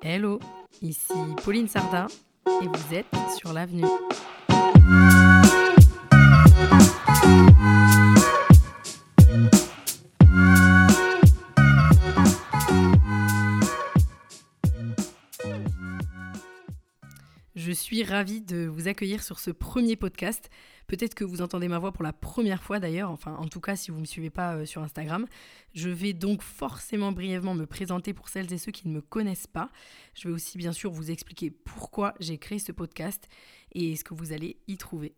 Hello, ici Pauline Sardin et vous êtes sur l'avenue. Suis ravie de vous accueillir sur ce premier podcast. Peut-être que vous entendez ma voix pour la première fois d'ailleurs, enfin en tout cas si vous ne me suivez pas euh, sur Instagram. Je vais donc forcément brièvement me présenter pour celles et ceux qui ne me connaissent pas. Je vais aussi bien sûr vous expliquer pourquoi j'ai créé ce podcast et ce que vous allez y trouver.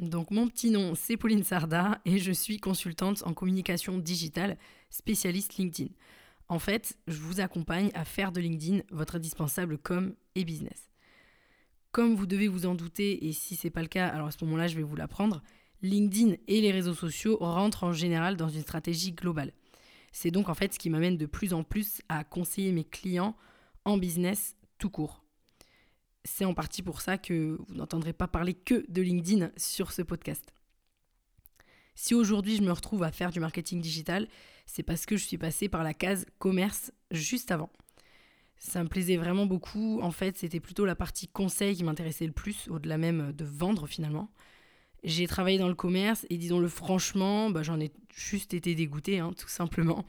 Donc mon petit nom c'est Pauline Sarda et je suis consultante en communication digitale, spécialiste LinkedIn. En fait, je vous accompagne à faire de LinkedIn votre indispensable com et business. Comme vous devez vous en douter, et si ce n'est pas le cas, alors à ce moment-là, je vais vous l'apprendre, LinkedIn et les réseaux sociaux rentrent en général dans une stratégie globale. C'est donc en fait ce qui m'amène de plus en plus à conseiller mes clients en business tout court. C'est en partie pour ça que vous n'entendrez pas parler que de LinkedIn sur ce podcast. Si aujourd'hui je me retrouve à faire du marketing digital, c'est parce que je suis passée par la case commerce juste avant. Ça me plaisait vraiment beaucoup. En fait, c'était plutôt la partie conseil qui m'intéressait le plus, au-delà même de vendre finalement. J'ai travaillé dans le commerce et disons-le franchement, bah, j'en ai juste été dégoûtée, hein, tout simplement,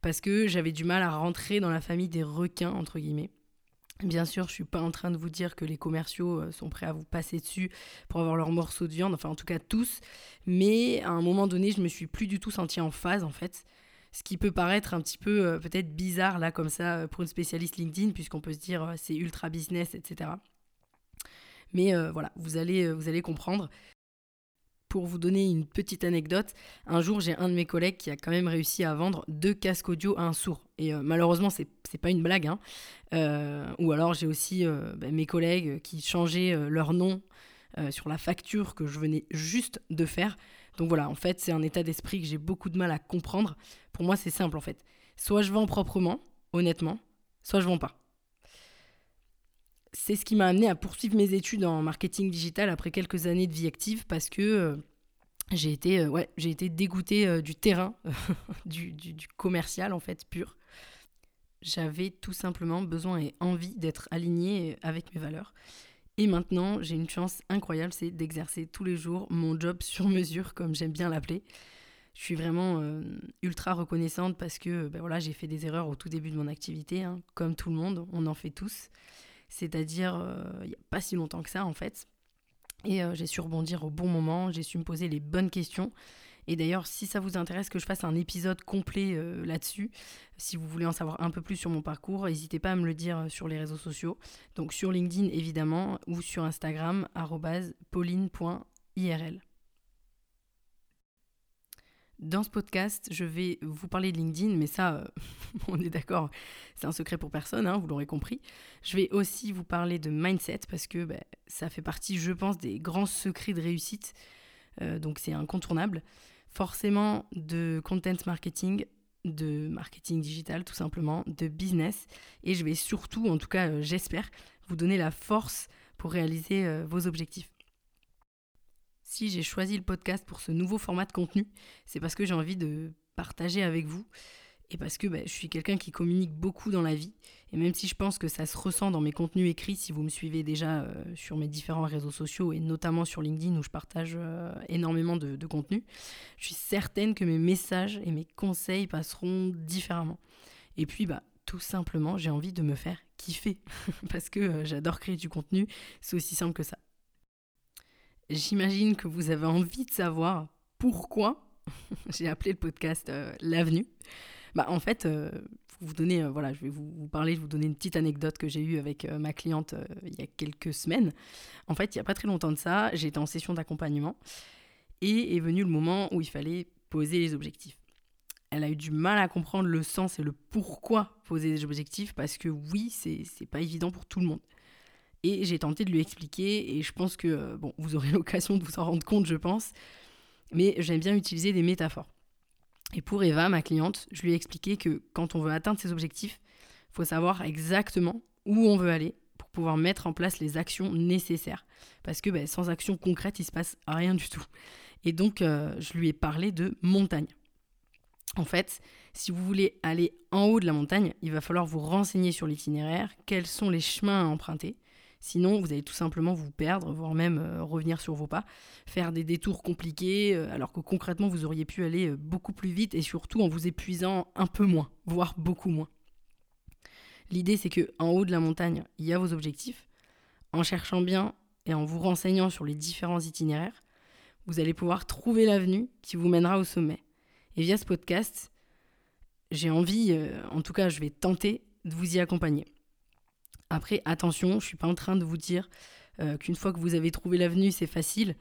parce que j'avais du mal à rentrer dans la famille des requins, entre guillemets. Bien sûr, je suis pas en train de vous dire que les commerciaux euh, sont prêts à vous passer dessus pour avoir leur morceau de viande, enfin en tout cas tous, mais à un moment donné, je me suis plus du tout sentie en phase en fait ce qui peut paraître un petit peu euh, peut-être bizarre là comme ça euh, pour une spécialiste LinkedIn, puisqu'on peut se dire euh, c'est ultra business, etc. Mais voilà, vous allez, vous allez comprendre. Pour vous donner une petite anecdote, un jour j'ai un de mes collègues qui a quand même réussi à vendre deux casques audio à un sourd. Et malheureusement, c'est, c'est pas une blague. Hein. ou alors j'ai aussi bah, mes collègues qui changeaient leur nom sur la facture que je venais juste de faire. Donc voilà, en fait, c'est un état d'esprit que j'ai beaucoup de mal à comprendre. Pour moi, c'est simple en fait. Soit je vends proprement, honnêtement, soit je vends pas. C'est ce qui m'a amené à poursuivre mes études en marketing digital après quelques années de vie active parce que euh, j'ai été, euh, ouais, été dégoûtée euh, du terrain, du, du, commercial en fait, pur. J'avais tout simplement besoin et envie d'être alignée avec mes valeurs. Et maintenant, j'ai une chance incroyable, c'est d'exercer tous les jours mon job sur mesure, comme j'aime bien l'appeler. Je suis vraiment euh, ultra reconnaissante parce que ben voilà, j'ai fait des erreurs au tout début de mon activité, hein, comme tout le monde, on en fait tous. C'est-à-dire, euh, il n'y a pas si longtemps que ça, en fait. Et euh, j'ai su rebondir au bon moment, j'ai su me poser les bonnes questions. Et d'ailleurs, si ça vous intéresse que je fasse un épisode complet euh, là-dessus, si vous voulez en savoir un peu plus sur mon parcours, n'hésitez pas à me le dire euh, sur les réseaux sociaux. Donc sur LinkedIn évidemment, ou sur Instagram, pauline.irl. Dans ce podcast, je vais vous parler de LinkedIn, mais ça, euh, on est d'accord, c'est un secret pour personne, hein, vous l'aurez compris. Je vais aussi vous parler de mindset, parce que bah, ça fait partie, je pense, des grands secrets de réussite. donc c'est incontournable forcément de content marketing, de marketing digital tout simplement, de business. Et je vais surtout, en tout cas euh, j'espère, vous donner la force pour réaliser euh, vos objectifs. Si j'ai choisi le podcast pour ce nouveau format de contenu, c'est parce que j'ai envie de partager avec vous et parce que bah, je suis quelqu'un qui communique beaucoup dans la vie. Et même si je pense que ça se ressent dans mes contenus écrits, si vous me suivez déjà euh, sur mes différents réseaux sociaux et notamment sur LinkedIn où je partage euh, énormément de, de, contenu, je suis certaine que mes messages et mes conseils passeront différemment. Et puis, bah, tout simplement, j'ai envie de me faire kiffer parce que euh, j'adore créer du contenu. C'est aussi simple que ça. J'imagine que vous avez envie de savoir pourquoi j'ai appelé le podcast L'avenue. Bah, en fait, euh, vous donner, euh, voilà, je vais vous, parler, je vais vous donner une petite anecdote que j'ai eue avec euh, ma cliente il y a quelques semaines. En fait, il n'y a pas très longtemps de ça, j'étais en session d'accompagnement et est venu le moment où il fallait poser les objectifs. Elle a eu du mal à comprendre le sens et le pourquoi poser des objectifs parce que oui, c'est pas évident pour tout le monde. Et j'ai tenté de lui expliquer et je pense que, bon, vous aurez l'occasion de vous en rendre compte, je pense, mais j'aime bien utiliser des métaphores. Et pour Eva, ma cliente, je lui ai expliqué que quand on veut atteindre ses objectifs, il faut savoir exactement où on veut aller pour pouvoir mettre en place les actions nécessaires. Parce que ben, sans action concrète, il ne se passe rien du tout. Et donc, euh, je lui ai parlé de montagne. En fait, si vous voulez aller en haut de la montagne, il va falloir vous renseigner sur l'itinéraire, quels sont les chemins à emprunter. Sinon, vous allez tout simplement vous perdre, voire même euh, revenir sur vos pas, faire des détours compliqués, euh, alors que concrètement, vous auriez pu aller euh, beaucoup plus vite et surtout en vous épuisant un peu moins, voire beaucoup moins. L'idée, c'est que en haut de la montagne, il y a vos objectifs. En cherchant bien et en vous renseignant sur les différents itinéraires, vous allez pouvoir trouver l'avenue qui vous mènera au sommet. Et via ce podcast, j'ai envie, en tout cas je vais tenter de vous y accompagner. Après, attention, je ne suis pas en train de vous dire euh, qu'une fois que vous avez trouvé l'avenue, c'est facile.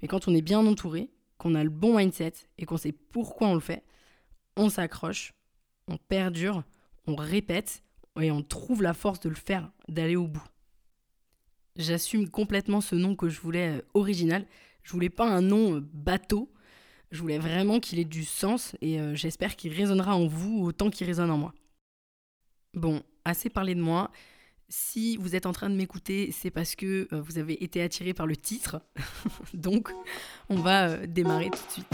Mais quand on est bien entouré, qu'on a le bon mindset et qu'on sait pourquoi on le fait, on s'accroche, on perdure, on répète et on trouve la force de le faire, d'aller au bout. J'assume complètement ce nom que je voulais euh, original. Je voulais pas un nom bateau je voulais vraiment qu'il ait du sens et euh, j'espère qu'il résonnera en vous autant qu'il résonne en moi. Bon, assez parlé de moi. Si vous êtes en train de m'écouter, c'est parce que euh, vous avez été attiré par le titre. Donc, on va euh, démarrer tout de suite.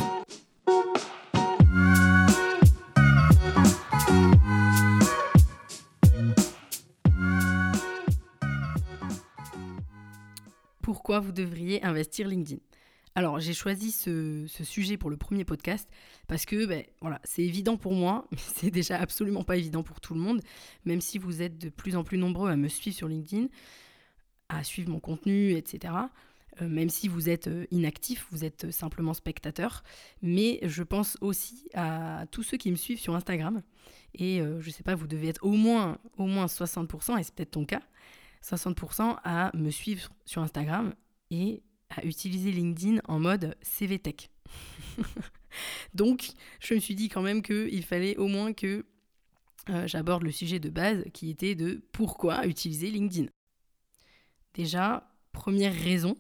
Pourquoi vous devriez investir LinkedIn? Alors, j'ai choisi ce, sujet pour le premier podcast parce que ben, voilà, c'est évident pour moi, mais c'est déjà absolument pas évident pour tout le monde, même si vous êtes de plus en plus nombreux à me suivre sur LinkedIn, à suivre mon contenu, etc. Euh, même si vous êtes euh, inactif, vous êtes simplement spectateur. Mais je pense aussi à tous ceux qui me suivent sur Instagram. Et euh, je sais pas, vous devez être au moins, au moins 60%, et c'est peut-être ton cas, 60% à me suivre sur Instagram et à utiliser LinkedIn en mode CV Tech. Donc, je me suis dit quand même qu'il fallait au moins que euh, j'aborde le sujet de base qui était de pourquoi utiliser LinkedIn. Déjà, première raison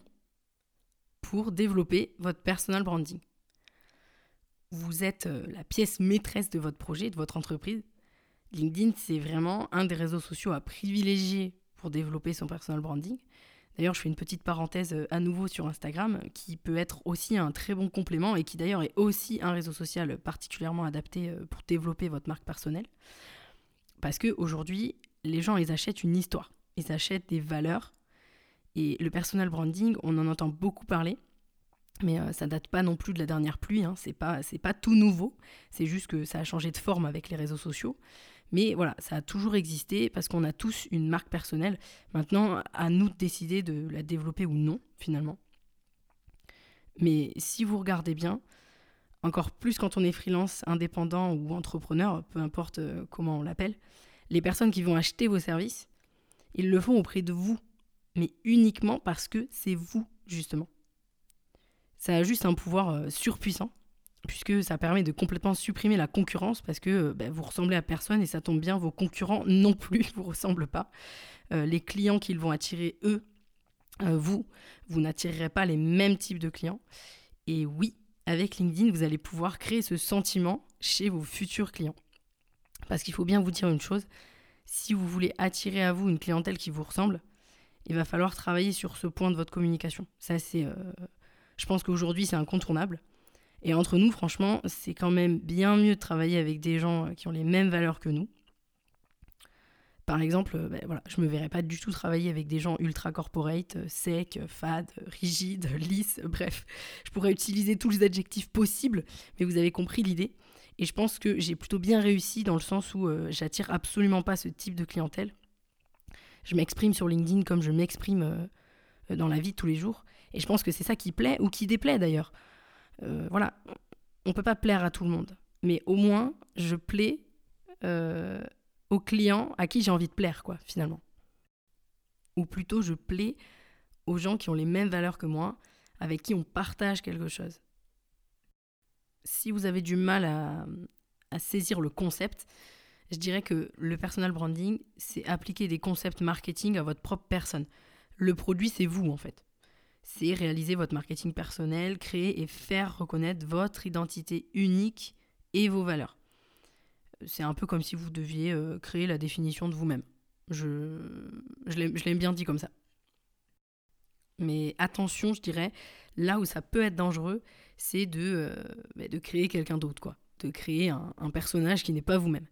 pour développer votre personal branding. Vous êtes euh, la pièce maîtresse de votre projet, de votre entreprise. LinkedIn, c'est vraiment un des réseaux sociaux à privilégier pour développer son personal branding. D'ailleurs, je fais une petite parenthèse euh, à nouveau sur Instagram, qui peut être aussi un très bon complément et qui d'ailleurs est aussi un réseau social particulièrement adapté euh, pour développer votre marque personnelle. Parce qu'aujourd'hui, les gens, ils achètent une histoire, ils achètent des valeurs. Et le personal branding, on en entend beaucoup parler, mais euh, ça date pas non plus de la dernière pluie, hein. c'est pas, pas tout nouveau, c'est juste que ça a changé de forme avec les réseaux sociaux. Mais voilà, ça a toujours existé parce qu'on a tous une marque personnelle. Maintenant, à nous de décider de la développer ou non, finalement. Mais si vous regardez bien, encore plus quand on est freelance, indépendant ou entrepreneur, peu importe euh, comment on l'appelle, les personnes qui vont acheter vos services, ils le font auprès de vous, mais uniquement parce que c'est vous, justement. Ça a juste un pouvoir euh, surpuissant puisque ça permet de complètement supprimer la concurrence parce que euh, bah, vous ressemblez à personne et ça tombe bien, vos concurrents non plus vous ressemblent pas. Euh, les clients qu'ils vont attirer, eux, euh, vous, vous n'attirerez pas les mêmes types de clients. Et oui, avec LinkedIn, vous allez pouvoir créer ce sentiment chez vos futurs clients. Parce qu'il faut bien vous dire une chose, si vous voulez attirer à vous une clientèle qui vous ressemble, il va falloir travailler sur ce point de votre communication. C'est, je pense qu'aujourd'hui, c'est incontournable. Et entre nous, franchement, c'est quand même bien mieux de travailler avec des gens euh, qui ont les mêmes valeurs que nous. Par exemple, euh, ben voilà, je ne me verrais pas du tout travailler avec des gens ultra corporate, euh, secs, fades, rigides, lisses, bref. Je pourrais utiliser tous les adjectifs possibles, mais vous avez compris l'idée. Et je pense que j'ai plutôt bien réussi dans le sens où j'attire absolument pas ce type de clientèle. Je m'exprime sur LinkedIn comme je m'exprime dans la vie de tous les jours. Et je pense que c'est ça qui plaît ou qui déplaît d'ailleurs. Euh, voilà, on peut pas plaire à tout le monde, mais au moins je plais euh, aux clients à qui j'ai envie de plaire, quoi, finalement. Ou plutôt, je plais aux gens qui ont les mêmes valeurs que moi, avec qui on partage quelque chose. Si vous avez du mal à, à saisir le concept, je dirais que le personal branding, c'est appliquer des concepts marketing à votre propre personne. Le produit, c'est vous, en fait c'est réaliser votre marketing personnel, créer et faire reconnaître votre identité unique et vos valeurs. C'est un peu comme si vous deviez euh, créer la définition de vous-même. Je, je l'aime bien dit comme ça. Mais attention, je dirais, là où ça peut être dangereux, c'est de, euh, bah, de créer quelqu'un d'autre, quoi. de créer un, personnage qui n'est pas vous-même.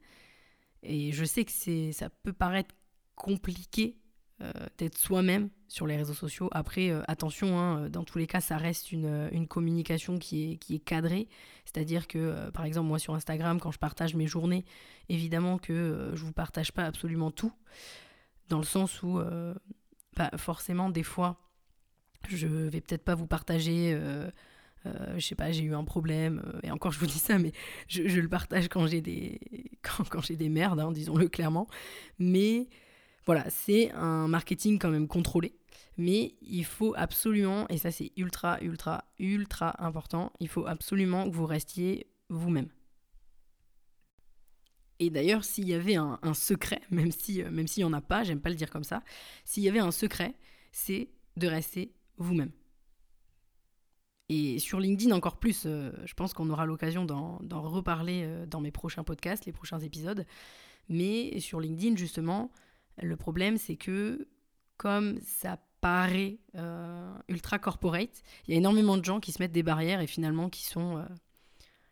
Et je sais que ça peut paraître compliqué euh, d'être soi-même sur les réseaux sociaux. Après, euh, attention, hein, dans tous les cas, ça reste une, une communication qui est, qui est cadrée. C'est-à-dire que, euh, par exemple, moi sur Instagram, quand je partage mes journées, évidemment que je ne vous partage pas absolument tout, dans le sens où, bah, forcément, des fois, je vais peut-être pas vous partager euh, je sais pas, j'ai eu un problème, euh, et encore je vous dis ça, mais je, le partage quand j'ai des, quand, j'ai des merdes, hein, disons-le clairement. Mais voilà, c'est un marketing quand même contrôlé. Mais il faut absolument, et ça c'est ultra, ultra, ultra important, il faut absolument que vous restiez vous-même. Et d'ailleurs, s'il y avait un, secret, même si euh, même s'il n'y en a pas, j'aime pas le dire comme ça, s'il y avait un secret, c'est de rester vous-même. Et sur LinkedIn encore plus, euh, je pense qu'on aura l'occasion d'en reparler euh, dans mes prochains podcasts, les prochains épisodes. Mais sur LinkedIn, justement, le problème, c'est que comme ça paraît euh, ultra corporate, il y a énormément de gens qui se mettent des barrières et finalement qui sont,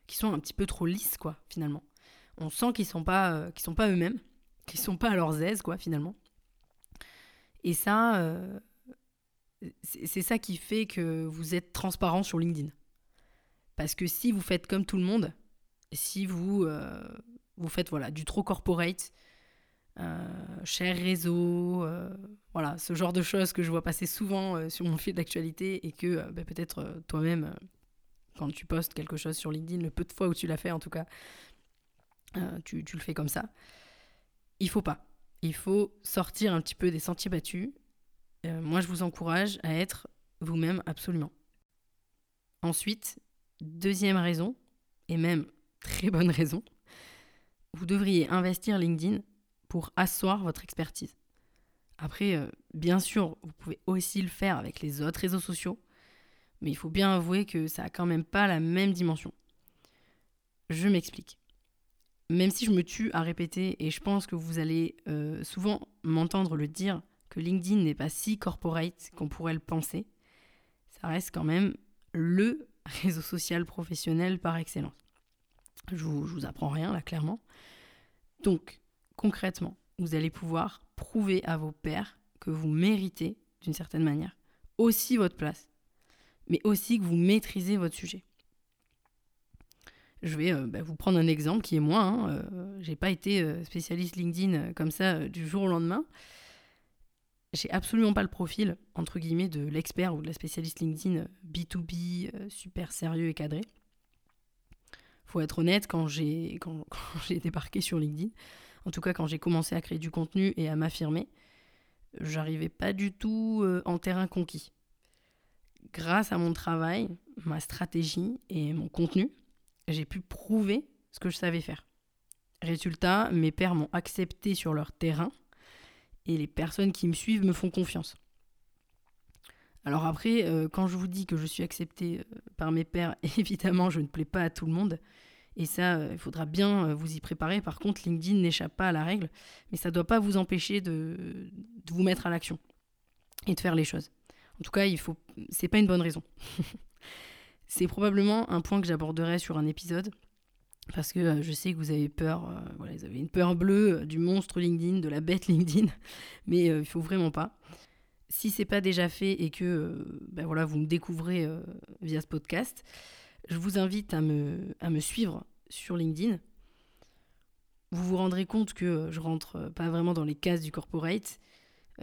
qui sont un petit peu trop lisses, quoi, finalement. On sent qu'ils sont pas, sont pas eux-mêmes, qu'ils sont pas à leurs aises, quoi, finalement. Et ça, c'est ça qui fait que vous êtes transparent sur LinkedIn. Parce que si vous faites comme tout le monde, si vous, euh, vous faites voilà, du trop corporate, euh, cher réseau, euh, voilà, ce genre de choses que je vois passer souvent sur mon fil d'actualité et que bah, peut-être toi-même, quand tu postes quelque chose sur LinkedIn, le peu de fois où tu l'as fait en tout cas, tu, tu le fais comme ça. Il faut pas. Il faut sortir un petit peu des sentiers battus euh, moi, je vous encourage à être vous-même absolument. Ensuite, deuxième raison, et même très bonne raison, vous devriez investir LinkedIn pour asseoir votre expertise. Après, euh, bien sûr, vous pouvez aussi le faire avec les autres réseaux sociaux, mais il faut bien avouer que ça n'a quand même pas la même dimension. Je m'explique. Même si je me tue à répéter, et je pense que vous allez euh, souvent m'entendre le dire, que LinkedIn n'est pas si corporate qu'on pourrait le penser, ça reste quand même le réseau social professionnel par excellence. Je vous, vous apprends rien là, clairement. Donc, concrètement, vous allez pouvoir prouver à vos pairs que vous méritez, d'une certaine manière, aussi votre place, mais aussi que vous maîtrisez votre sujet. Je vais euh, bah, vous prendre un exemple qui est moi. Hein, euh, j'ai pas été euh, spécialiste LinkedIn comme ça du jour au lendemain j'ai absolument pas le profil, entre guillemets, de l'expert ou de la spécialiste LinkedIn B2B, euh, super sérieux et cadré. Faut être honnête, quand j'ai, quand, j'ai débarqué sur LinkedIn, en tout cas quand j'ai commencé à créer du contenu et à m'affirmer, j'arrivais pas du tout euh, en terrain conquis. Grâce à mon travail, ma stratégie et mon contenu, j'ai pu prouver ce que je savais faire. Résultat, mes pairs m'ont accepté sur leur terrain et les personnes qui me suivent me font confiance. Alors après, euh, quand je vous dis que je suis acceptée euh, par mes pairs, évidemment, je ne plais pas à tout le monde. Et ça, euh, il faudra bien vous y préparer. Par contre, LinkedIn n'échappe pas à la règle, mais ça ne doit pas vous empêcher de, vous mettre à l'action et de faire les choses. En tout cas, il faut. C'est pas une bonne raison. c'est probablement un point que j'aborderai sur un épisode parce que euh, je sais que vous avez peur, euh, voilà, vous avez une peur bleue euh, du monstre LinkedIn, de la bête LinkedIn, mais il faut vraiment pas. Si c'est pas déjà fait et que ben voilà, vous me découvrez via ce podcast, je vous invite à me, suivre sur LinkedIn. Vous vous rendrez compte que je rentre pas vraiment dans les cases du corporate.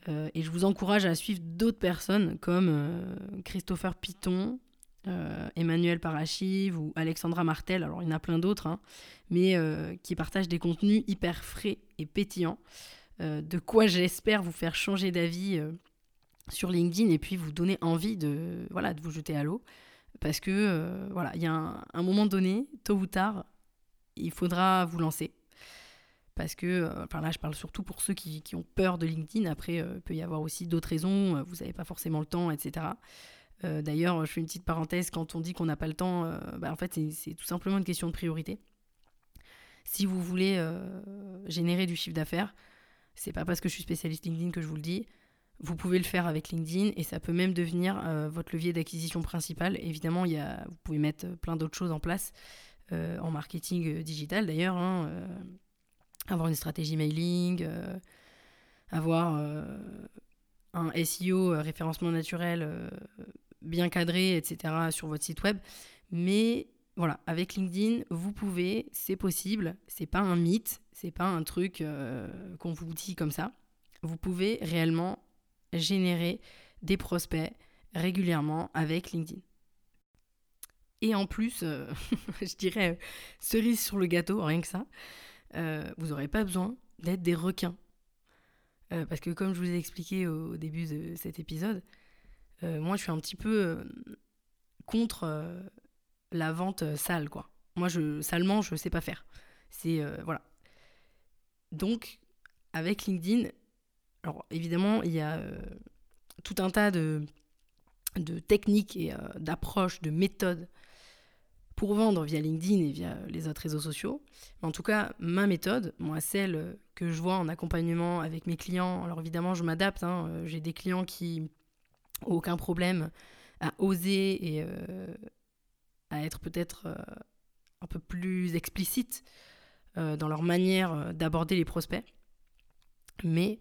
et je vous encourage à suivre d'autres personnes comme Christopher Piton, euh, Emmanuel Parachive ou Alexandra Martel, alors il y en a plein d'autres, hein, mais euh, qui partagent des contenus hyper frais et pétillants, euh, de quoi j'espère vous faire changer d'avis sur LinkedIn et puis vous donner envie de, voilà, de vous jeter à l'eau. Parce que voilà, il y a un, moment donné, tôt ou tard, il faudra vous lancer. Parce que, enfin là, je parle surtout pour ceux qui, qui ont peur de LinkedIn. Après, il peut y avoir aussi d'autres raisons. Vous n'avez pas forcément le temps, etc. Euh, d'ailleurs, je fais une petite parenthèse, quand on dit qu'on n'a pas le temps, euh, bah, en fait, c'est tout simplement une question de priorité. Si vous voulez euh, générer du chiffre d'affaires, c'est pas parce que je suis spécialiste LinkedIn que je vous le dis. Vous pouvez le faire avec LinkedIn et ça peut même devenir votre levier d'acquisition principal. Évidemment, y a, vous pouvez mettre plein d'autres choses en place. en marketing digital d'ailleurs. Hein, avoir une stratégie mailing, avoir un SEO, référencement naturel bien cadré, etc. sur votre site web. Mais voilà, avec LinkedIn, vous pouvez, c'est possible, c'est pas un mythe, c'est pas un truc qu'on vous dit comme ça. Vous pouvez réellement générer des prospects régulièrement avec LinkedIn. Et en plus, euh, je dirais euh, cerise sur le gâteau, rien que ça, euh, vous n'aurez pas besoin d'être des requins. parce que comme je vous ai expliqué au début de cet épisode, moi je suis un petit peu contre la vente sale, quoi. Moi, je, salement, je ne sais pas faire. C'est, voilà. Donc, avec LinkedIn, alors évidemment, il y a tout un tas de, de techniques et d'approches, de méthodes pour vendre via LinkedIn et via les autres réseaux sociaux. Mais en tout cas, ma méthode, moi, celle que je vois en accompagnement avec mes clients, alors évidemment, je m'adapte. Hein, euh, j'ai des clients qui n'ont aucun problème à oser et euh, à être peut-être euh, un peu plus explicites dans leur manière d'aborder les prospects. Mais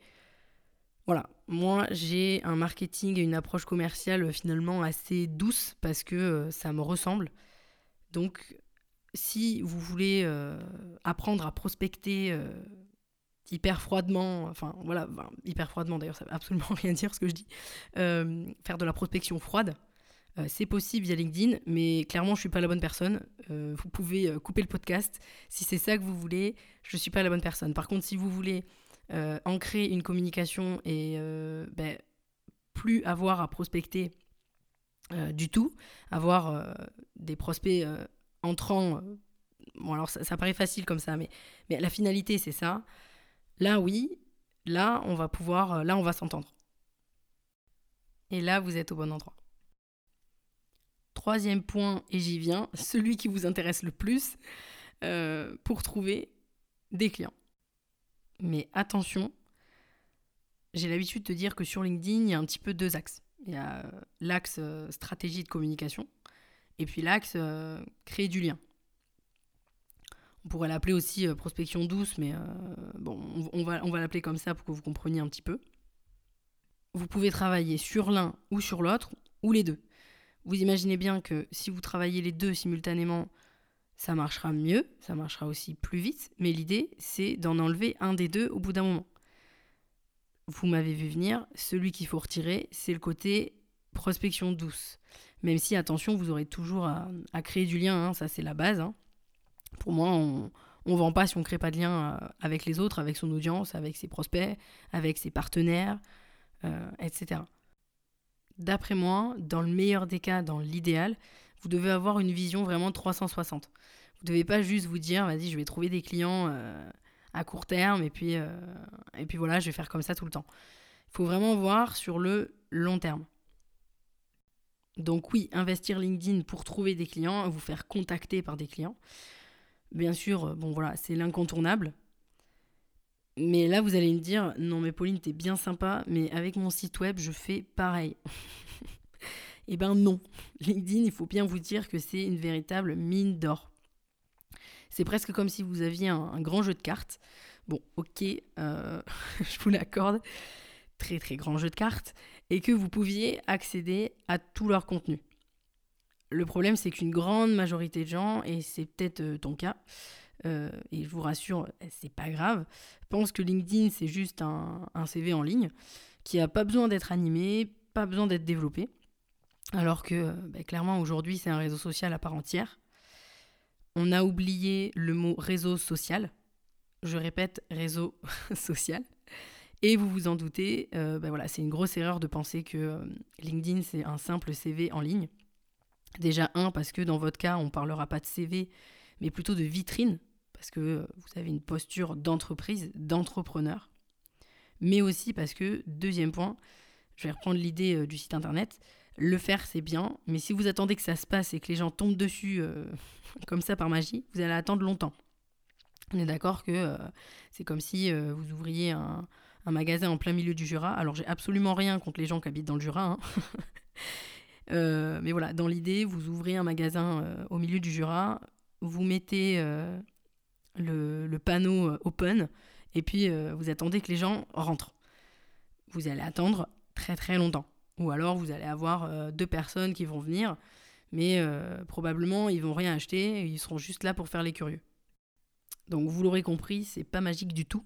voilà, moi j'ai un marketing et une approche commerciale finalement assez douce parce que ça me ressemble. Donc, si vous voulez euh, apprendre à prospecter euh, hyper froidement, enfin voilà, hyper froidement d'ailleurs, ça veut absolument rien dire ce que je dis, euh, faire de la prospection froide, c'est possible via LinkedIn, mais clairement, je suis pas la bonne personne. vous pouvez couper le podcast. Si c'est ça que vous voulez, je suis pas la bonne personne. Par contre, si vous voulez ancrer une communication et ben, plus avoir à prospecter euh, du tout. Avoir euh, des prospects euh, entrants, bon alors ça, paraît facile comme ça, mais la finalité c'est ça. Là oui, là on va pouvoir, là on va s'entendre. Et là vous êtes au bon endroit. Troisième point, et j'y viens, celui qui vous intéresse le plus pour trouver des clients. Mais attention, j'ai l'habitude de dire que sur LinkedIn, il y a un petit peu deux axes. Il y a euh, l'axe euh, stratégie de communication et puis l'axe euh, créer du lien. On pourrait l'appeler aussi prospection douce, mais bon, on, va, on va l'appeler comme ça pour que vous compreniez un petit peu. Vous pouvez travailler sur l'un ou sur l'autre, ou les deux. Vous imaginez bien que si vous travaillez les deux simultanément, ça marchera mieux, ça marchera aussi plus vite, mais l'idée, c'est d'en enlever un des deux au bout d'un moment vous m'avez vu venir, celui qu'il faut retirer, c'est le côté prospection douce. Même si, attention, vous aurez toujours à, créer du lien, hein, ça c'est la base. Hein. Pour moi, on ne vend pas si on ne crée pas de lien euh, avec les autres, avec son audience, avec ses prospects, avec ses partenaires, euh, etc. D'après moi, dans le meilleur des cas, dans l'idéal, vous devez avoir une vision vraiment 360. Vous devez pas juste vous dire, vas-y, je vais trouver des clients euh, à court terme et puis, euh, et puis voilà, je vais faire comme ça tout le temps. Il faut vraiment voir sur le long terme. Donc oui, investir LinkedIn pour trouver des clients, vous faire contacter par des clients. Bien sûr, euh, bon voilà, c'est l'incontournable. Mais là, vous allez me dire, non mais Pauline, t'es bien sympa, mais avec mon site web, je fais pareil. eh ben non, LinkedIn, il faut bien vous dire que c'est une véritable mine d'or. C'est presque comme si vous aviez un, grand jeu de cartes. Bon, ok, euh, je vous l'accorde, très très grand jeu de cartes, et que vous pouviez accéder à tout leur contenu. Le problème, c'est qu'une grande majorité de gens, et c'est peut-être euh, ton cas, euh, et je vous rassure, c'est pas grave, pensent que LinkedIn, c'est juste un, CV en ligne qui n'a pas besoin d'être animé, pas besoin d'être développé. Alors que bah, clairement, aujourd'hui, c'est un réseau social à part entière. On a oublié le mot réseau social. Je répète, réseau social. Et vous vous en doutez, euh, ben voilà, c'est une grosse erreur de penser que euh, LinkedIn, c'est un simple CV en ligne. Déjà, un, parce que dans votre cas, on ne parlera pas de CV, mais plutôt de vitrine, parce que euh, vous avez une posture d'entreprise, d'entrepreneur. Mais aussi parce que, deuxième point, je vais reprendre l'idée du site internet, le faire c'est bien, mais si vous attendez que ça se passe et que les gens tombent dessus comme ça par magie, vous allez attendre longtemps. On est d'accord que euh, c'est comme si euh, vous ouvriez un, magasin en plein milieu du Jura. Alors j'ai absolument rien contre les gens qui habitent dans le Jura. Hein. Euh, mais voilà, dans l'idée, vous ouvrez un magasin au milieu du Jura. vous mettez euh, le, panneau open et puis vous attendez que les gens rentrent. Vous allez attendre très très longtemps. Ou alors vous allez avoir deux personnes qui vont venir, mais probablement ils vont rien acheter, ils seront juste là pour faire les curieux. Donc vous l'aurez compris, c'est pas magique du tout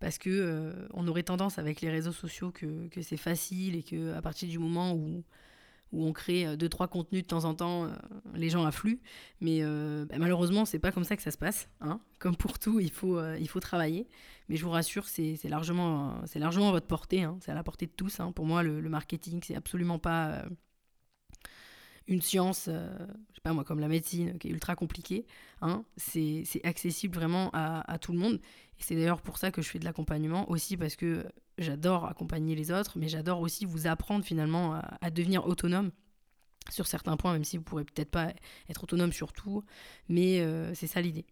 parce que euh, on aurait tendance avec les réseaux sociaux que, c'est facile et que à partir du moment où, où on crée euh, deux trois contenus de temps en temps, euh, les gens affluent. Mais bah, malheureusement, c'est pas comme ça que ça se passe. Hein. Comme pour tout, il faut il faut travailler. Mais je vous rassure, c'est largement c'est largement à votre portée. Hein. C'est à la portée de tous. Hein. Pour moi, le, le marketing, c'est absolument pas une science, euh, je sais pas moi, comme la médecine, qui est ultra compliquée, c'est accessible vraiment à, tout le monde. Et c'est d'ailleurs pour ça que je fais de l'accompagnement, aussi parce que j'adore accompagner les autres, mais j'adore aussi vous apprendre finalement à, devenir autonome sur certains points, même si vous pourrez peut-être pas être autonome sur tout, mais euh, c'est ça l'idée.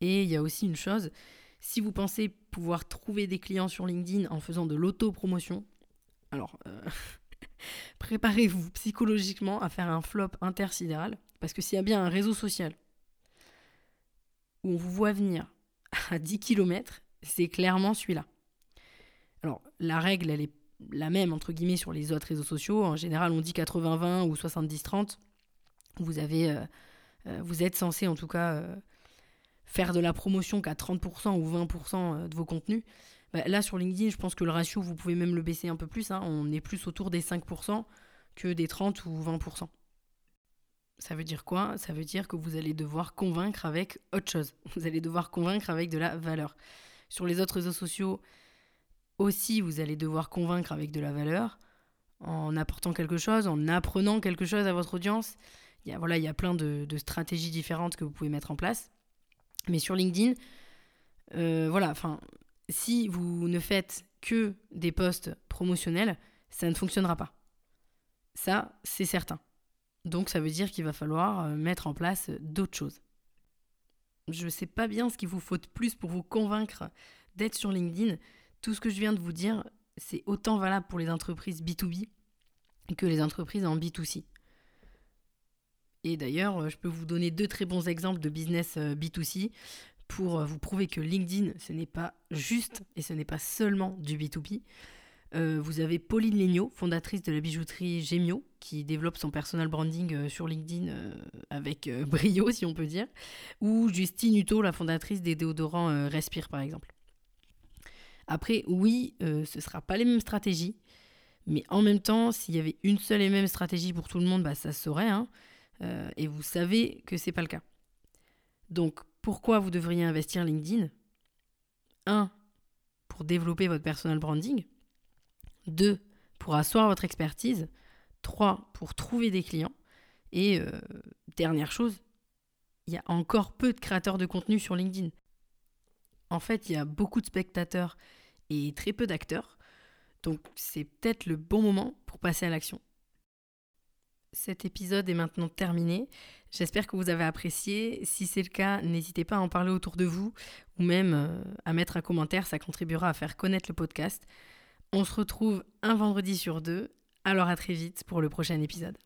Et il y a aussi une chose, si vous pensez pouvoir trouver des clients sur LinkedIn en faisant de l'auto-promotion, alors euh, préparez-vous psychologiquement à faire un flop intersidéral. Parce que s'il y a bien un réseau social où on vous voit venir à 10 km, c'est clairement celui-là. Alors, la règle, elle est la même, entre guillemets, sur les autres réseaux sociaux. En général, on dit 80-20 ou 70-30. Vous, avez, euh, euh, vous êtes censé, en tout cas, euh, faire de la promotion qu'à 30% ou 20% de vos contenus. Bah, là, sur LinkedIn, je pense que le ratio, vous pouvez même le baisser un peu plus. Hein. On est plus autour des 5% que des 30 ou 20%. Ça veut dire quoi? Ça veut dire que vous allez devoir convaincre avec autre chose. Vous allez devoir convaincre avec de la valeur. Sur les autres réseaux sociaux aussi, vous allez devoir convaincre avec de la valeur en apportant quelque chose, en apprenant quelque chose à votre audience. Il y a, voilà, il y a plein de, stratégies différentes que vous pouvez mettre en place. Mais sur LinkedIn, euh, voilà, enfin, si vous ne faites que des posts promotionnels, ça ne fonctionnera pas. Ça, c'est certain. Donc ça veut dire qu'il va falloir euh, mettre en place d'autres choses. Je ne sais pas bien ce qu'il vous faut de plus pour vous convaincre d'être sur LinkedIn. Tout ce que je viens de vous dire, c'est autant valable pour les entreprises B2B que les entreprises en B2C. Et d'ailleurs, euh, je peux vous donner deux très bons exemples de business euh, B2C pour euh, vous prouver que LinkedIn, ce n'est pas juste et ce n'est pas seulement du B2B. Euh, vous avez Pauline Legnaud, fondatrice de la bijouterie Gemio, qui développe son personal branding euh, sur LinkedIn avec brio, si on peut dire. Ou Justine Hutto, la fondatrice des déodorants Respire, par exemple. Après, oui, ce ne sera pas les mêmes stratégies. Mais en même temps, s'il y avait une seule et même stratégie pour tout le monde, bah, ça se saurait. Hein. et vous savez que ce n'est pas le cas. Donc, pourquoi vous devriez investir LinkedIn? 1. Pour développer votre personal branding. 2. Pour asseoir votre expertise. 3. Pour trouver des clients. Et euh, dernière chose, il y a encore peu de créateurs de contenu sur LinkedIn. En fait, il y a beaucoup de spectateurs et très peu d'acteurs. Donc c'est peut-être le bon moment pour passer à l'action. Cet épisode est maintenant terminé. J'espère que vous avez apprécié. Si c'est le cas, n'hésitez pas à en parler autour de vous ou même euh, à mettre un commentaire, ça contribuera à faire connaître le podcast. On se retrouve un vendredi sur deux, alors à très vite pour le prochain épisode.